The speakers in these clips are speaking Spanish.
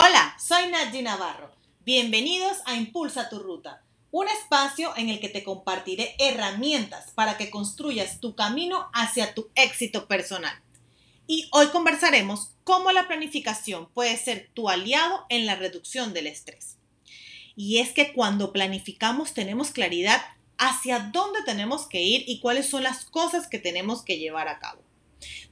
Hola, soy Nadji Navarro. Bienvenidos a Impulsa tu Ruta, un espacio en el que te compartiré herramientas para que construyas tu camino hacia tu éxito personal. Y hoy conversaremos cómo la planificación puede ser tu aliado en la reducción del estrés. Y es que cuando planificamos tenemos claridad hacia dónde tenemos que ir y cuáles son las cosas que tenemos que llevar a cabo.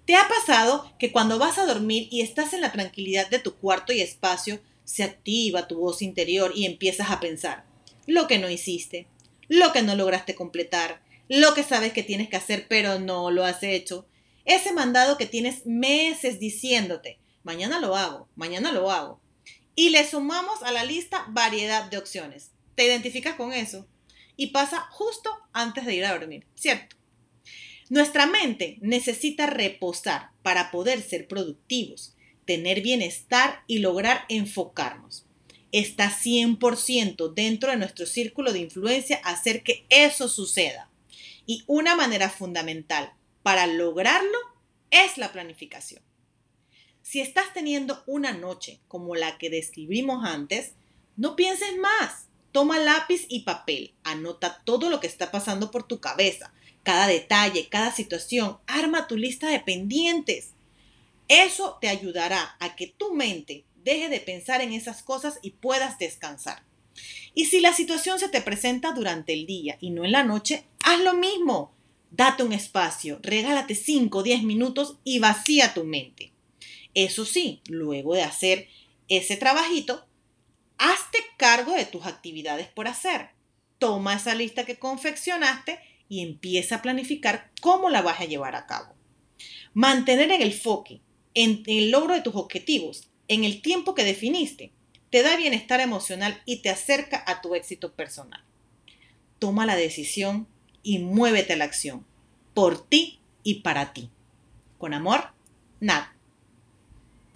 ¿Te ha pasado que cuando vas a dormir y estás en la tranquilidad de tu cuarto y espacio, se activa tu voz interior y empiezas a pensar lo que no hiciste, lo que no lograste completar, lo que sabes que tienes que hacer pero no lo has hecho? Ese mandado que tienes meses diciéndote, mañana lo hago, mañana lo hago. Y le sumamos a la lista variedad de opciones. ¿Te identificas con eso? Y pasa justo antes de ir a dormir, ¿cierto? Nuestra mente necesita reposar para poder ser productivos, tener bienestar y lograr enfocarnos. Está 100% dentro de nuestro círculo de influencia hacer que eso suceda. Y una manera fundamental para lograrlo es la planificación. Si estás teniendo una noche como la que describimos antes, no pienses más. Toma lápiz y papel, anota todo lo que está pasando por tu cabeza, cada detalle, cada situación, arma tu lista de pendientes. Eso te ayudará a que tu mente deje de pensar en esas cosas y puedas descansar. Y si la situación se te presenta durante el día y no en la noche, haz lo mismo. Date un espacio, regálate 5 o 10 minutos y vacía tu mente. Eso sí, luego de hacer ese trabajito, hazte cargo de tus actividades por hacer. Toma esa lista que confeccionaste y empieza a planificar cómo la vas a llevar a cabo. Mantener el enfoque en el logro de tus objetivos en el tiempo que definiste te da bienestar emocional y te acerca a tu éxito personal. Toma la decisión y muévete a la acción por ti y para ti. Con amor, nada.